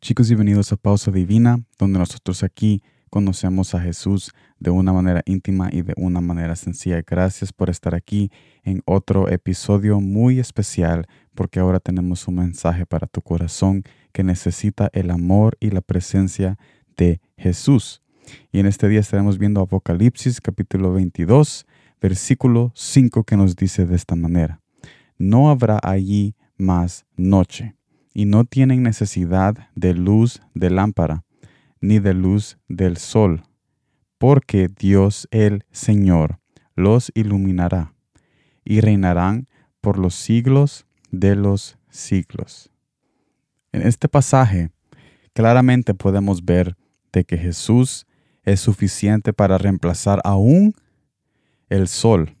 Chicos, bienvenidos a Pausa Divina, donde nosotros aquí conocemos a Jesús de una manera íntima y de una manera sencilla. Gracias por estar aquí en otro episodio muy especial, porque ahora tenemos un mensaje para tu corazón que necesita el amor y la presencia de Jesús. Y en este día estaremos viendo Apocalipsis capítulo 22, versículo 5 que nos dice de esta manera. No habrá allí más noche y no tienen necesidad de luz de lámpara ni de luz del sol, porque Dios el Señor los iluminará y reinarán por los siglos de los siglos. En este pasaje claramente podemos ver de que Jesús es suficiente para reemplazar aún el sol.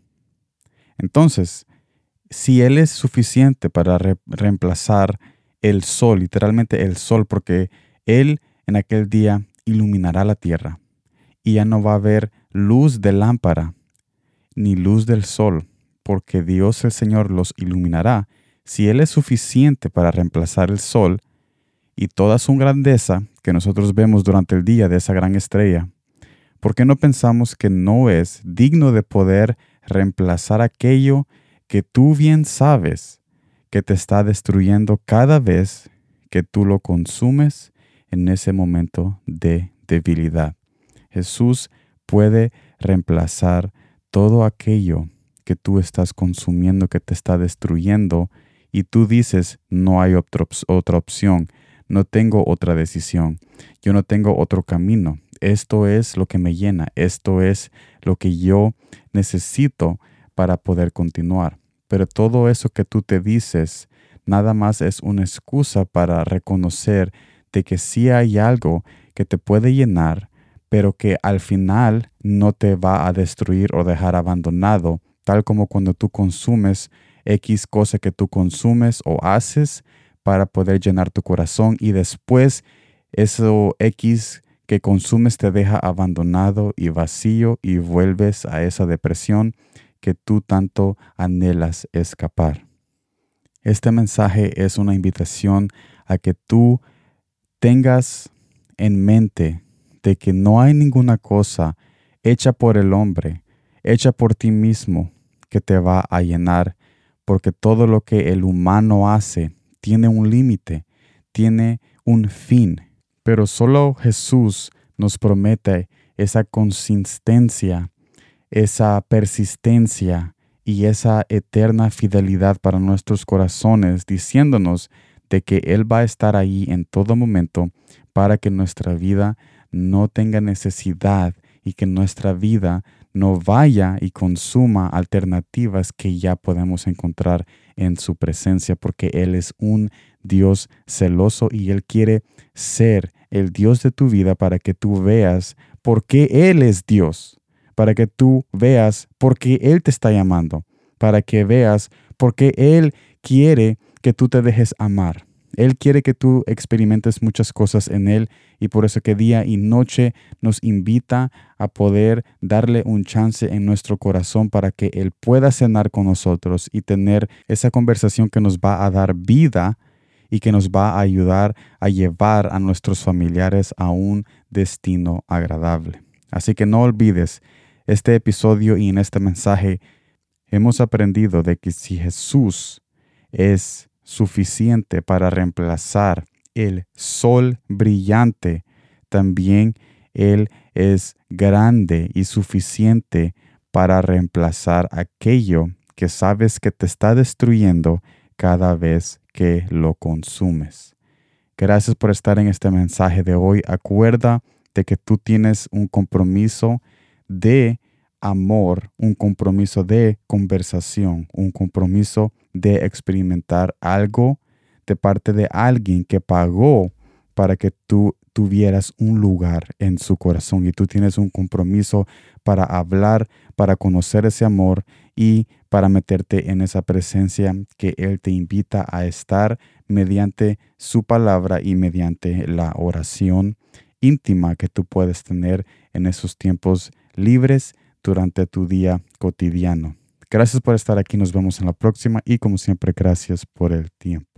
Entonces, si Él es suficiente para reemplazar el sol, literalmente el sol, porque Él en aquel día iluminará la tierra y ya no va a haber luz de lámpara ni luz del sol, porque Dios el Señor los iluminará. Si Él es suficiente para reemplazar el sol y toda su grandeza que nosotros vemos durante el día de esa gran estrella, ¿por qué no pensamos que no es digno de poder reemplazar aquello que tú bien sabes que te está destruyendo cada vez que tú lo consumes en ese momento de debilidad. Jesús puede reemplazar todo aquello que tú estás consumiendo, que te está destruyendo, y tú dices, no hay otra, otra opción, no tengo otra decisión, yo no tengo otro camino. Esto es lo que me llena, esto es lo que yo necesito para poder continuar. Pero todo eso que tú te dices nada más es una excusa para reconocer de que sí hay algo que te puede llenar, pero que al final no te va a destruir o dejar abandonado, tal como cuando tú consumes X cosa que tú consumes o haces para poder llenar tu corazón y después eso X que consumes te deja abandonado y vacío y vuelves a esa depresión tú tanto anhelas escapar. Este mensaje es una invitación a que tú tengas en mente de que no hay ninguna cosa hecha por el hombre, hecha por ti mismo, que te va a llenar, porque todo lo que el humano hace tiene un límite, tiene un fin, pero solo Jesús nos promete esa consistencia esa persistencia y esa eterna fidelidad para nuestros corazones, diciéndonos de que Él va a estar ahí en todo momento para que nuestra vida no tenga necesidad y que nuestra vida no vaya y consuma alternativas que ya podemos encontrar en su presencia, porque Él es un Dios celoso y Él quiere ser el Dios de tu vida para que tú veas por qué Él es Dios para que tú veas por qué Él te está llamando, para que veas por qué Él quiere que tú te dejes amar. Él quiere que tú experimentes muchas cosas en Él y por eso que día y noche nos invita a poder darle un chance en nuestro corazón para que Él pueda cenar con nosotros y tener esa conversación que nos va a dar vida y que nos va a ayudar a llevar a nuestros familiares a un destino agradable. Así que no olvides este episodio y en este mensaje hemos aprendido de que si Jesús es suficiente para reemplazar el sol brillante, también Él es grande y suficiente para reemplazar aquello que sabes que te está destruyendo cada vez que lo consumes. Gracias por estar en este mensaje de hoy. Acuerda de que tú tienes un compromiso de amor, un compromiso de conversación, un compromiso de experimentar algo de parte de alguien que pagó para que tú tuvieras un lugar en su corazón y tú tienes un compromiso para hablar, para conocer ese amor y para meterte en esa presencia que Él te invita a estar mediante su palabra y mediante la oración íntima que tú puedes tener en esos tiempos libres durante tu día cotidiano. Gracias por estar aquí, nos vemos en la próxima y como siempre, gracias por el tiempo.